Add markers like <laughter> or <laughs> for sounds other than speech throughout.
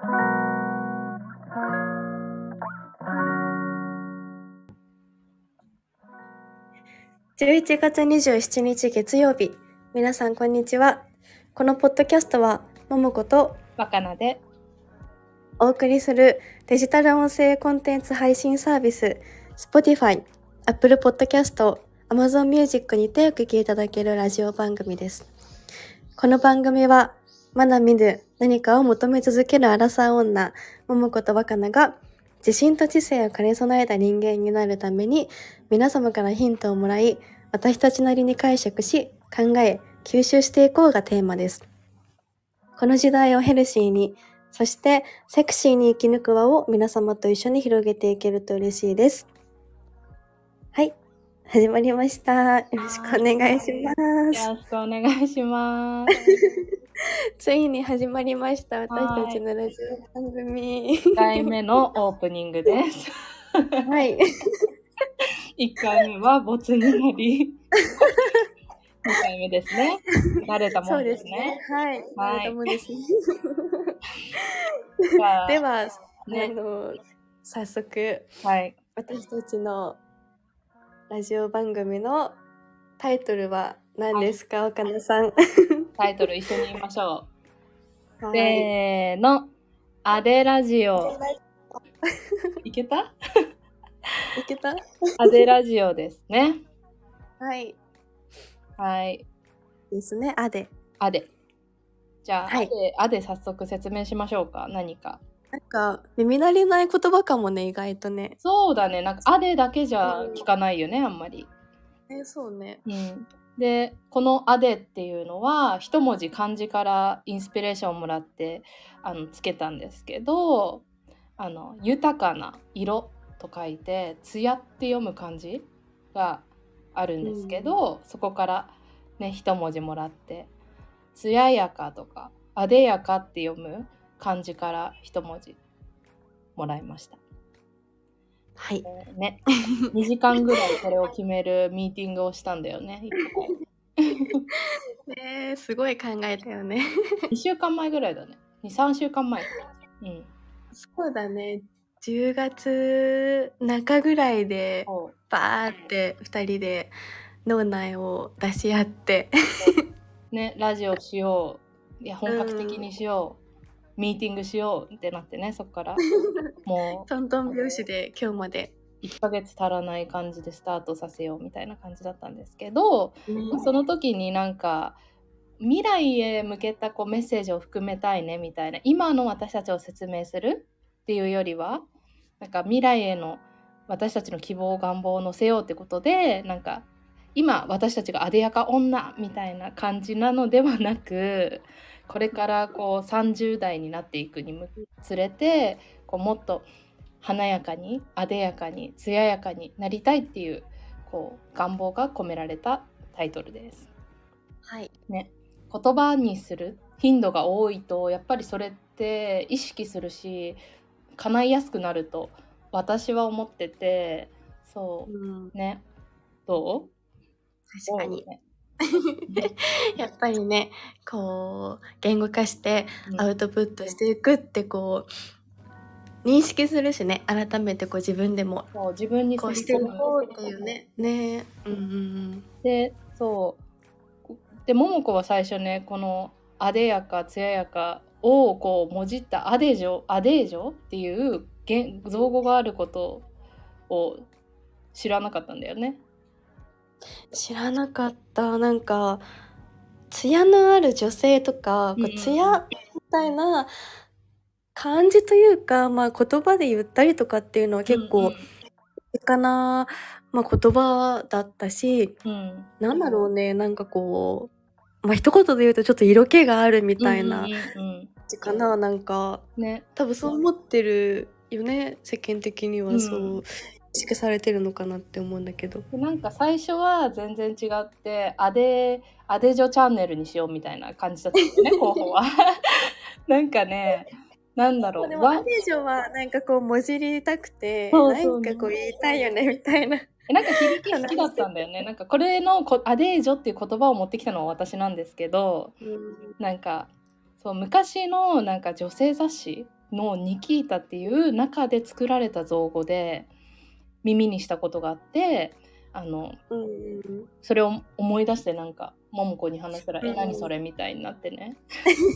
11月27日月曜日。皆さんこんにちは。このポッドキャストは、ももこと若菜でお送りするデジタル音声コンテンツ配信サービス Spotify、Apple Podcast、Amazon Music にてお聞きいただけるラジオ番組です。この番組は、まだ見ぬ何かを求め続けるアラサー女、ももこと若菜が自信と知性を兼ね備えた人間になるために皆様からヒントをもらい私たちなりに解釈し考え吸収していこうがテーマです。この時代をヘルシーにそしてセクシーに生き抜く輪を皆様と一緒に広げていけると嬉しいです。はい。始まりました。よろしくお願いします。よろしくお願いします。<laughs> ついに始まりました。私たちのラジオ番組。1回目のオープニングです。はい。<laughs> 1回目はボツになり、2回目ですね。慣れたもんですねですね。。はい。はいはい。ともですね。<laughs> では、ねあの、早速、はい。私たちのラジオ番組のタイトルは何ですか、岡野さん。<laughs> タイトル一緒に言いましょう。はい。せーの。アデラジオ。<laughs> いけた？いけた？アデラジオですね。はい。はい。ですね。あで。アデ。じゃあ、はいアデ、アデ早速説明しましょうか。何か。なんか、耳慣れない言葉かもね、意外とね。そうだね。なんか、アデだけじゃ聞かないよね、あんまり。え、そうね。うん、でこの「アデ」っていうのは一文字漢字からインスピレーションをもらってあのつけたんですけどあの豊かな色と書いて「艶」って読む漢字があるんですけど、そこからね一文字もらって「艶やか」とか「あでやか」って読む漢字から一文字もらいました。はい。えーね、2時間ぐらいこれを決めるミーティングをしたんだよね。えー、すごい考えたよね。2週間前ぐらいだね。2、3週間前。うん。そうだね。10月中ぐらいで、バーって2人で脳内を出し合って。ね、ラジオしよう。いや、本格的にしよう。ミーティングしようってなってね、そっから。<laughs> もトントン拍子で今日まで。う1ヶ月足らない感じでスタートさせようみたいな感じだったんですけど、その時になんか、未来へ向けたこうメッセージを含めたいねみたいな今の私たちを説明するっていうよりはなんか未来への私たちの希望願望を乗せようってことでなんか今私たちがあでやか女みたいな感じなのではなくこれからこう30代になっていくにつれてこうもっと華やかにあでやかに艶やかになりたいっていうこう願望が込められたタイトルです。はい。言葉にする頻度が多いとやっぱりそれって意識するし叶いやすくなると私は思っててそうん、うねどう？確かに。ね <laughs> やっぱりね、こう、言語化してうんアウトプットしていくってこう、認識するしね、改めてこう自分でも、そう自分にこうしていこうっていうね。ねうん。でそうで桃子は最初ねこの「あでやか艶やか」をこうもじった「アデジョ」「アデージョ」っていう言造語があることを知らなかったんだよね。知らなかった。なんか、艶のある女性とか、こうん。う艶みたいな感じというか、まあ言葉で言ったりとかっていうのは結うん構、身近な、まあ、言葉だったし、うん。うんなんだろうね、なんかこう、まあ一言で言うとちょっと色気があるみたいなうんうんうん感じかな、なんか、ね。多分そう思ってるよね、世間的には。そう、うん意識されてるのかなって思うんだけど。なんか最初は全然違ってアデアデジョチャンネルにしようみたいな感じだったんだよね候補は。なんかねなんだろうでもアデジョはなんかこうもじりたくてそなんかこう言いたいよねみたいななんか響き好きだったんだよね。なんかこれのこアデージョっていう言葉を持ってきたのは私なんですけど、なんかそう昔のなんか女性雑誌のニキータっていう中で作られた造語で耳にしたことがあってあのそれを思い出してなんか桃子に話したら「うんえ何それ?」みたいになってね。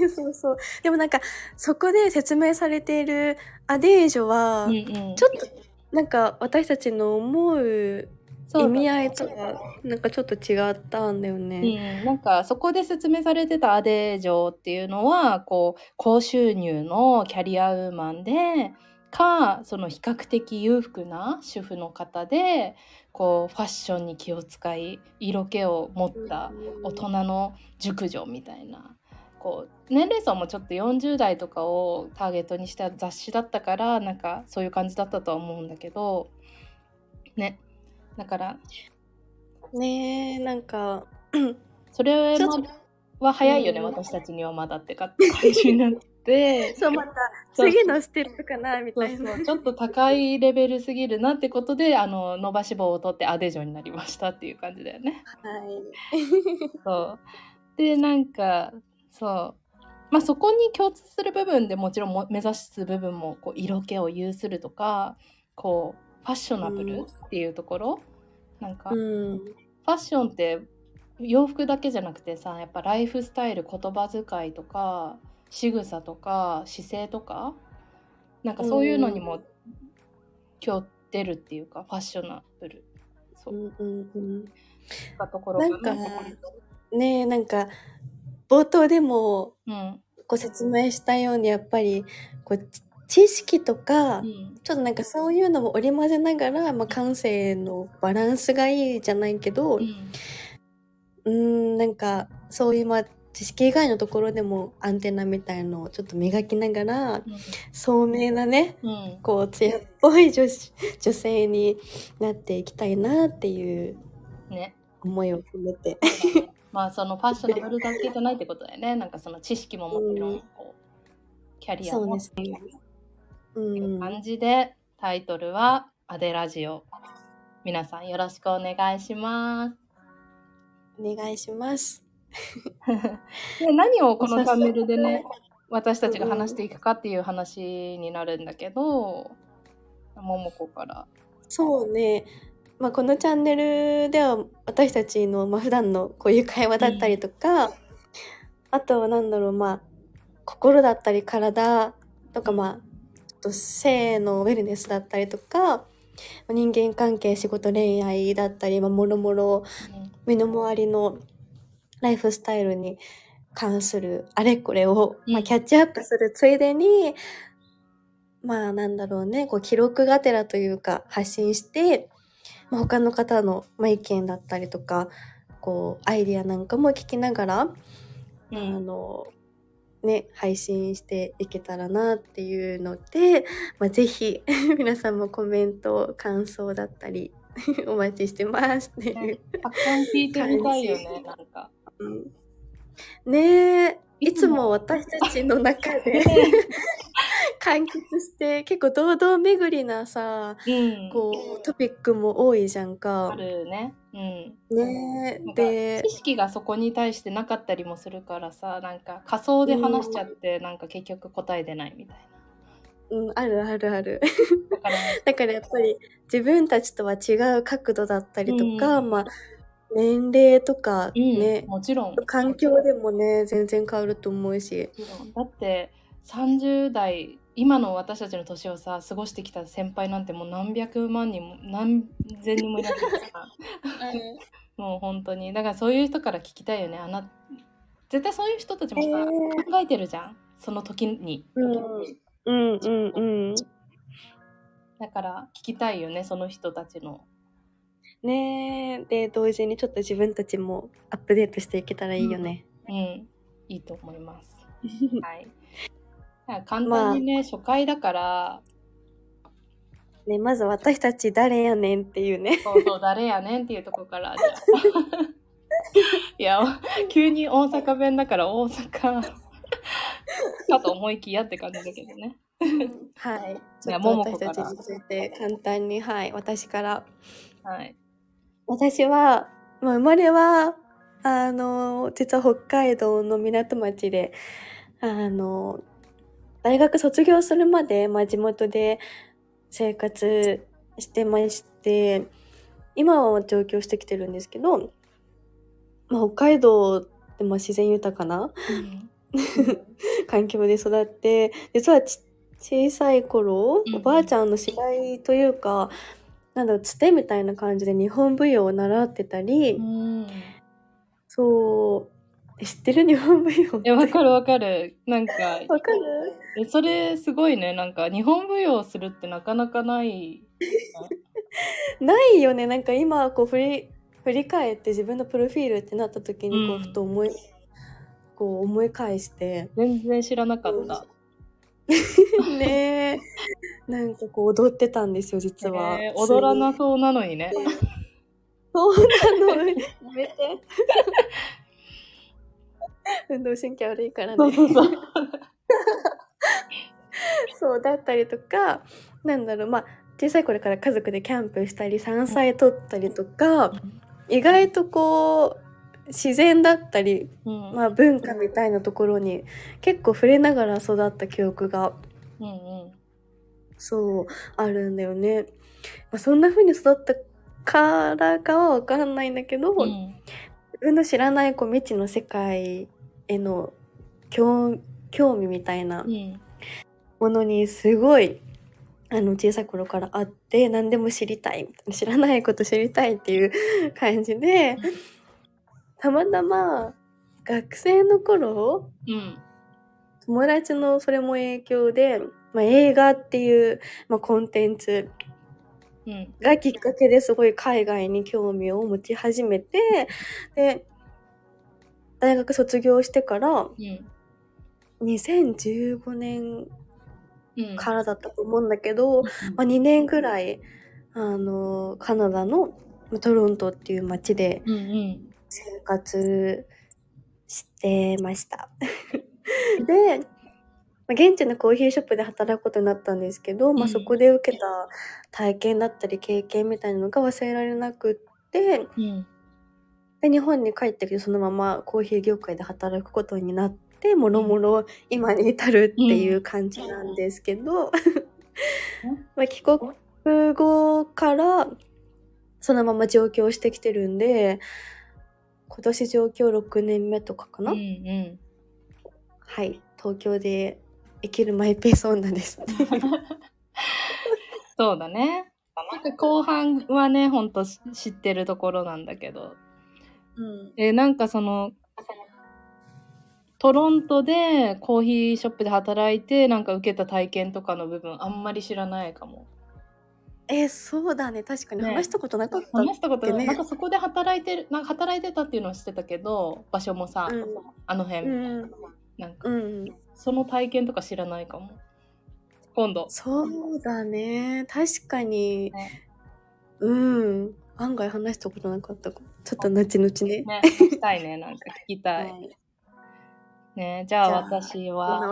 う <laughs> んそうそう。でもなんか、そこで説明されているアデージョは、うんうんちょっとなんか私たちの思う意味合いとはなんかちょっと違ったんだよね。うん、なんかそこで説明されてたアデージョっていうのはこう高収入のキャリアウーマンでかその比較的裕福な主婦の方でこうファッションに気を使い色気を持った大人の熟女みたいなこう年齢層もちょっと40代とかをターゲットにした雑誌だったからなんかそういう感じだったとは思うんだけどね。だからねえなんかそれは早いよね、うん。私たちにはまだって感じになってそうまた次のステップかなみたいな。ちょっと高いレベルすぎるなってことであの伸ばし棒を取ってアデジョになりましたっていう感じだよね。はい。そうでなんかそうまあそこに共通する部分でもちろんも目指す部分もこう色気を有するとかこうファッショナブルっていうところ、なんか、うん。ファッションって洋服だけじゃなくてさやっぱライフスタイル言葉遣いとか仕草とか姿勢とかなんかそういうのにも今日出るっていうかファッショナブル。そう。ういんうん。うん。ったところがなんかねえなんか冒頭でもうん。ご説明したようにやっぱりこうち知識とか、うん。ちょっとなんかそういうのも織り交ぜながら、まあ、感性のバランスがいいじゃないけど、うん。うーんなんかそういうまあ知識以外のところでもアンテナみたいのをちょっと磨きながら聡明なねうん。こう艶っぽい女子女性になっていきたいなっていうね。思いを込めて。まあそのファッショナブルだけじゃないってことだよね。<laughs> なんかその知識ももちろんこうキャリアも。そうですね。うん、感じでタイトルは「アデラジオ」皆さんよろしくお願いします。お願いします。<laughs> で何をこのチャンネルでね私たちが話していくかっていう話になるんだけど桃子から。そうね。まあ、このチャンネルでは私たちの、まあ、普段のこういう会話だったりとか、あとはなんだろうまあ心だったり体とかまあと性のウェルネスだったりとか人間関係仕事恋愛だったり、まあ、もろもろ身の回りのライフスタイルに関するあれこれを、まあ、うんキャッチアップするついでに、まあなんだろうねこう記録がてらというか発信して、まあ、他の方の、まあ、意見だったりとかこうアイディアなんかも聞きながら、うんあのね配信していけたらなっていうので、まあ、ぜひ <laughs> 皆さんもコメント感想だったり <laughs> お待ちしてますっていう。たくさん聞いてみたいよねなんか。うん。ねえ。いつも私たちの中で <laughs> 完結して結構堂々巡りなさうん、こうトピックも多いじゃんあか。るね。うん。ねで知識がそこに対してなかったりもするからさなんか仮想で話しちゃって、なんか結局答え出ないみたいうん、あるあるある。な。だから <laughs> だからやっぱり自分たちとは違う角度だったりとか、うん。まあ年齢とかうんね、もちろん。環境でもね全然変わると思うし。だって30代今の私たちの年をさ過ごしてきた先輩なんてもう何百万人も何千人もいらっしゃるから。もう本当に。だからそういう人から聞きたいよね。あな絶対そういう人たちもさ、えー。考えてるじゃん。その時に、うん。うんうんうん。だから聞きたいよねその人たちのねえで同時にちょっと自分たちもアップデートしていけたらいいよね。うん。いいと思います。<laughs> はい。簡単にね、初回だから。ねまず私たち誰やねんっていうね。そうそう誰やねんっていうところから。<laughs> じゃあ。いや急に大阪弁だから大阪。かと思いきやって感じだけどね。はい。いやちょっとももこから。私たちについて簡単にはい私から。はい私は、まあ、生まれはあの実は北海道の港町であの大学卒業するまで、まあ、地元で生活してまして、今は上京してきてるんですけど、まあ、北海道でまあ自然豊かな <laughs> 環境で育って、実はち小さい頃、うんおばあちゃんの知り合いというか、なんだろう、つてみたいな感じで日本舞踊を習ってたり、うんそう、え知ってる日本舞踊って？え、わかるわかる。なんか、<laughs> わかる？えそれすごいね。なんか、日本舞踊するってなかなかない。<laughs> ないよね。なんか今、こう振り、振り返って自分のプロフィールってなった時に、こうんう、ふと思い、こう思い返して、全然知らなかった。<laughs> ねえ、なんかこう踊ってたんですよ、実は。えー踊らなそうなのにね。<laughs> そうなの。やめて。<laughs> 運動神経悪いからね。そうそうそう。そうだったりとか、なんだろう、まあ、小さい頃から家族でキャンプしたり、山菜取ったりとか、意外とこう、自然だったり、うん。まあ文化みたいなところに結構触れながら育った記憶が、うんうん。そう、あるんだよね。まあ、そんな風に育ったからかはわかんないんだけど、うん。自分の知らないこう未知の世界への興興味みたいなうん。ものにすごいあの小さい頃からあって何でも知りたい知らないこと知りたいっていう感じでたまたま学生の頃うん。友達のそれも影響で、まあ、映画っていう、まあ、コンテンツうん。がきっかけですごい海外に興味を持ち始めてで大学卒業してからうん。2015年うん。からだったと思うんだけど、まあ、2年ぐらいあのカナダのトロントっていう街でうんうん生活してました。<laughs> で、まあ現地のコーヒーショップで働くことになったんですけど、まあ、うん。そこで受けた体験だったり経験みたいなのが忘れられなくってうん。で日本に帰ってきてそのままコーヒー業界で働くことになってもろもろ今に至るっていう感じなんですけど、<laughs> まあ帰国後からそのまま上京してきてるんで今年上京6年目とかかな、うんうんはい東京で生きるマイペース女です。そうだね。なんか後半はね、ほんとし知ってるところなんだけど。うん、え、なんかその、トロントでコーヒーショップで働いて、なんか受けた体験とかの部分、あんまり知らないかも。えそうだね。確かにね。話したことなかった。話したことない。ねなんかそこで働いてる、なんか働いてたっていうのは知ってたけど、場所もさ、うん。あの辺、うん。なんか、うん、その体験とか知らないかも。今度。そうだね。確かに、ね。うん。案外話したことなかったかも。ちょっと後々ね。ね、聞きたいね、なんか聞きたい。<laughs> はい。ね、じゃあ私どんなは、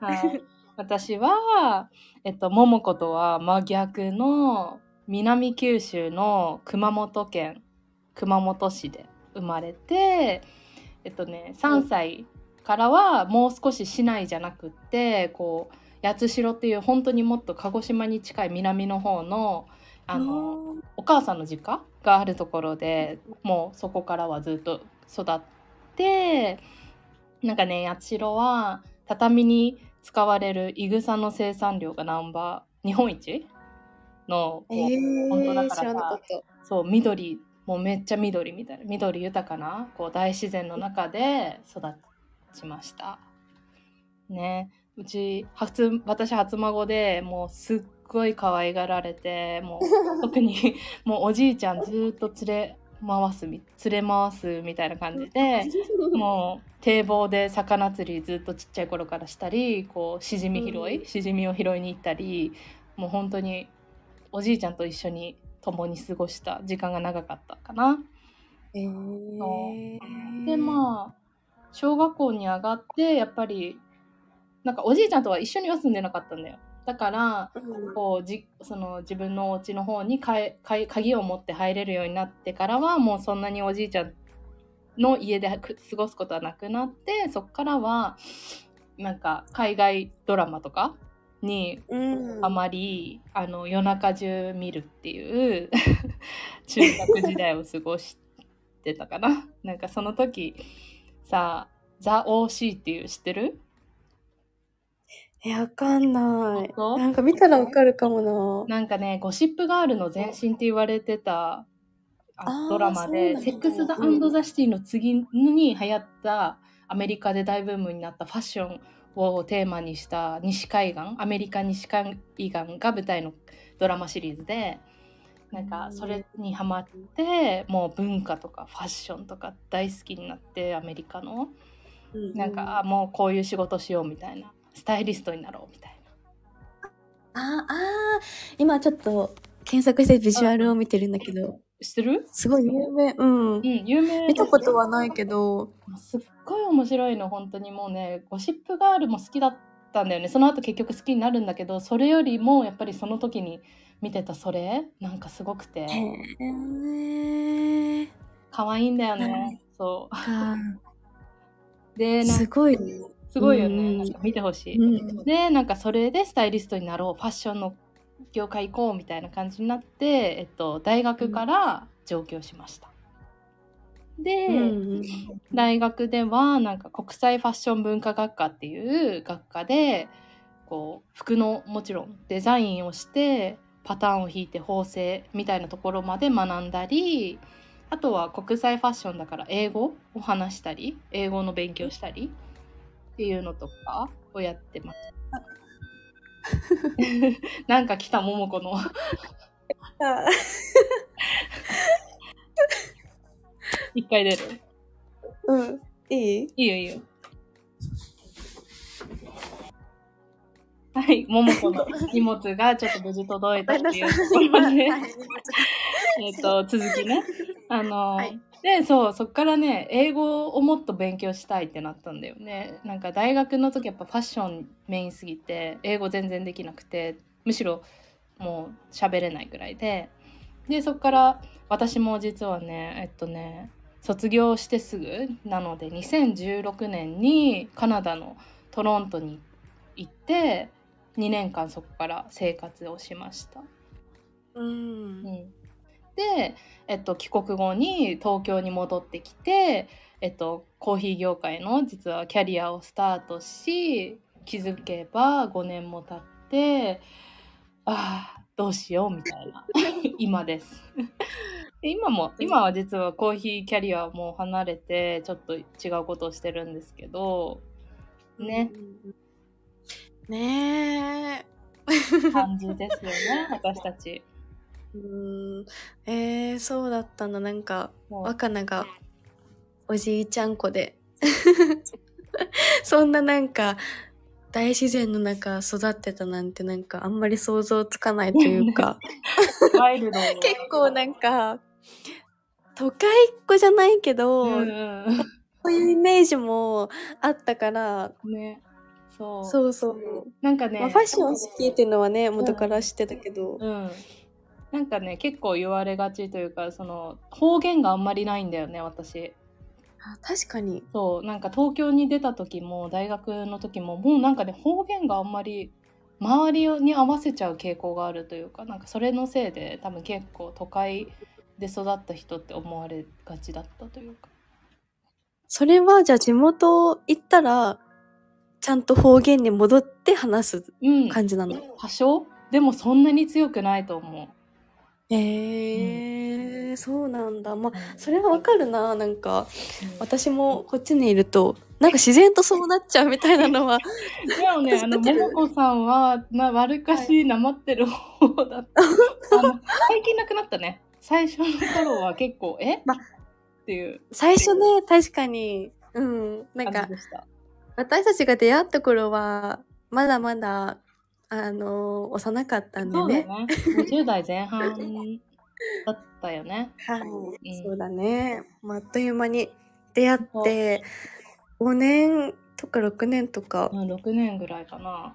はい、私は、えっと、桃子とは真逆の南九州の熊本県熊本市で生まれて、えっとね、3歳からはもう少し市内じゃなくってこう八代っていう本当にもっと鹿児島に近い南の方のあのお母さんの実家があるところでもうそこからはずっと育ってなんかね八代は畳に使われるいぐさの生産量がナンバー日本一のこう、えー、本当だからか。そう緑もうめっちゃ緑みたいな緑豊かなこう大自然の中で育ちましたねうち初私初孫でもうすっごい可愛がられてもう特に <laughs> もうおじいちゃんずーっと連れ回すみ連れ回すみたいな感じで <laughs> もう堤防で魚釣りずっとちっちゃい頃からしたりこうしじみ拾い、うんしじみを拾いに行ったりもう本当におじいちゃんと一緒に共に過ごした時間が長かったかな。えー、でまあ小学校に上がってやっぱりなんかおじいちゃんとは一緒には住んでなかったんだよ。だからうんこうじその自分のお家の方にかえかえ鍵を持って入れるようになってからはもうそんなにおじいちゃんの家でく過ごすことはなくなってそこからはなんか海外ドラマとかにうん。あまり、あの夜中中見るっていう <laughs> 中学時代を過ごしてたかな。なんかその時さ、ザ・ OC っていう知ってる？え、わかんない。本当？なんか見たらわかるかもな。なんかね、ゴシップガールの前身って言われてたドラマで、セックス・ザ・ザ・シティの次に流行ったアメリカで大ブームになったファッションをテーマにした西海岸、アメリカ西海岸が舞台のドラマシリーズで、なんかそれにハマって、もう文化とかファッションとか大好きになって、アメリカの。なんか、あもうこういう仕事しようみたいな。スタイリストになろうみたいな。ああー、今ちょっと検索してビジュアルを見てるんだけど、知ってる？すごい有名。うん。う。ん、有名見たことはないけど、すっごい面白いの本当にもうねゴシップガールも好きだったんだよね。その後結局好きになるんだけどそれよりもやっぱりその時に見てたそれなんかすごくて。へえ。可愛いんだよね。そか。うですごい。すごいようんねなんか見てほしい、うん。でなんかそれでスタイリストになろう。ファッションの業界行こうみたいな感じになって、えっと、大学から上京しました。で、うん。大学ではなんか国際ファッション文化学科っていう学科でこう服のもちろんデザインをしてパターンを引いて縫製みたいなところまで学んだりあとは国際ファッションだから英語を話したり英語の勉強したりっていうのとかをやってます。<laughs> <laughs> なんか来た桃子のあ一回出る？うん。いい？いいよいいよ。はい、桃子の荷物がちょっと無事届いたっていうところで、えっと、続きね。あの、はいで、そう、そっからね、英語をもっと勉強したいってなったんだよね。なんか大学の時やっぱファッションメインすぎて、英語全然できなくて、むしろもう喋れないぐらいで。で、そっから私も実はね、えっとね、卒業してすぐなので2016年にカナダのトロントに行って2年間そこから生活をしました。うんう。ん、で、えっと、帰国後に東京に戻ってきて、えっと、コーヒー業界の実はキャリアをスタートし気づけば5年も経ってああどうしようみたいな <laughs> 今です。で今も今は実はコーヒーキャリアも離れてちょっと違うことをしてるんですけどね。ね <laughs> 感じですよね私たち。え。うん。えー、そうだったな。なんか、もう若菜がおじいちゃん子で。<laughs> そんななんか、大自然の中育ってたなんてなんかあんまり想像つかないというか、ワイルド <laughs> 結構なんか、都会っ子じゃないけど、うんうんそういうイメージもあったから、ねそうそうそう。なんかね、まあ、ファッション好きっていうのはね、元から知ってたけど。うん、なんかね結構言われがちというかその方言があんまりないんだよね私。あ確かに。そうなんか東京に出た時も大学の時ももうなんかね方言があんまり周りに合わせちゃう傾向があるというかなんかそれのせいで多分結構都会で育った人って思われがちだったというか。それはじゃあ地元行ったら、ちゃんと方言に戻って話すうん。感じなの？多少？でもそんなに強くないと思う。へえー、そうなんだ。まあ、うんそれはわかるな。なんか、私もこっちにいると、なんか自然とそうなっちゃうみたいなのは。でもね、あの、ももこさんは、な、わるかし、なまってる方だった。<laughs> あの、最近なくなったね。最初の頃は結構、え、まっていう最初ね、確かに、うん。なんか。私たちが出会った頃は、まだまだ、あの幼かったんでね。そうだね。20代前半だったよね。はい、うんそうだね。まああっという間に出会って、5年とか6年とかう、ん、6年ぐらいかな。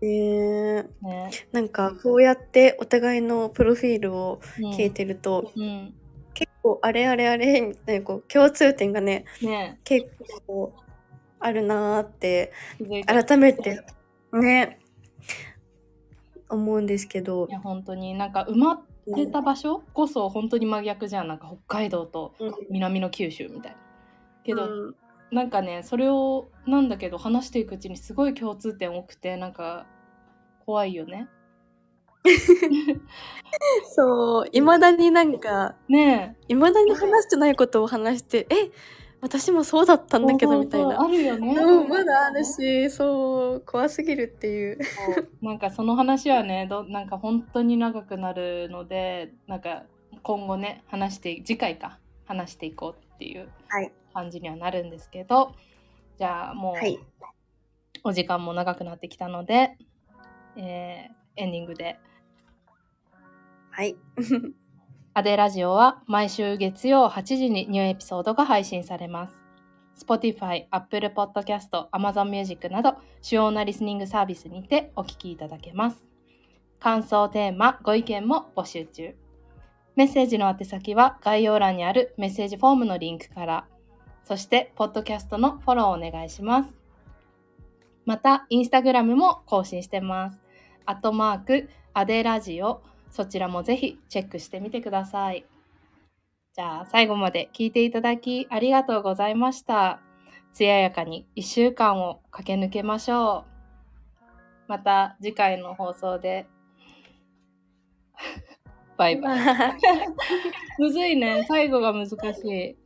で、ね。なんかこうやってお互いのプロフィールをうん聞いてると、うん。結構あれあれあれみたいなこう共通点がね、ね結構あるなーって改めてね思うんですけど。いや本当になんか埋まってた場所こそ本当に真逆じゃん。なんか北海道と南の九州みたいな。けど、うん。なんかねそれをなんだけど話していくうちにすごい共通点多くてなんか怖いよね。<laughs> そう。いまだになんかねいまだに話してないことを話してえ私もそうだったえんだけどみたいな。あるよね。うんまだあるしそう怖すぎるっていう。なんかその話はねどなんか本当に長くなるのでなんか今後ね話して次回か話していこうっていうはい。感じにはなるんですけどじゃあもう、はい。お時間も長くなってきたので、えーエンディングで。はいアデラジオは毎週月曜8時にニューエピソードが配信されます。Spotify、Apple Podcast、Amazon Music など主要なリスニングサービスにてお聞きいただけます。感想、テーマ、ご意見も募集中。メッセージの宛先は概要欄にあるメッセージフォームのリンクから、そして、ポッドキャストのフォローをお願いします。また、インスタグラムも更新してます。アットマーク、アデラジオ、そちらもぜひチェックしてみてください。じゃあ最後まで聞いていただきありがとうございました。艶やかに1週間を駆け抜けましょう。また次回の放送で。<laughs> バイバイ。<laughs> むずいね。最後が難しい。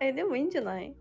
えでもいいんじゃない？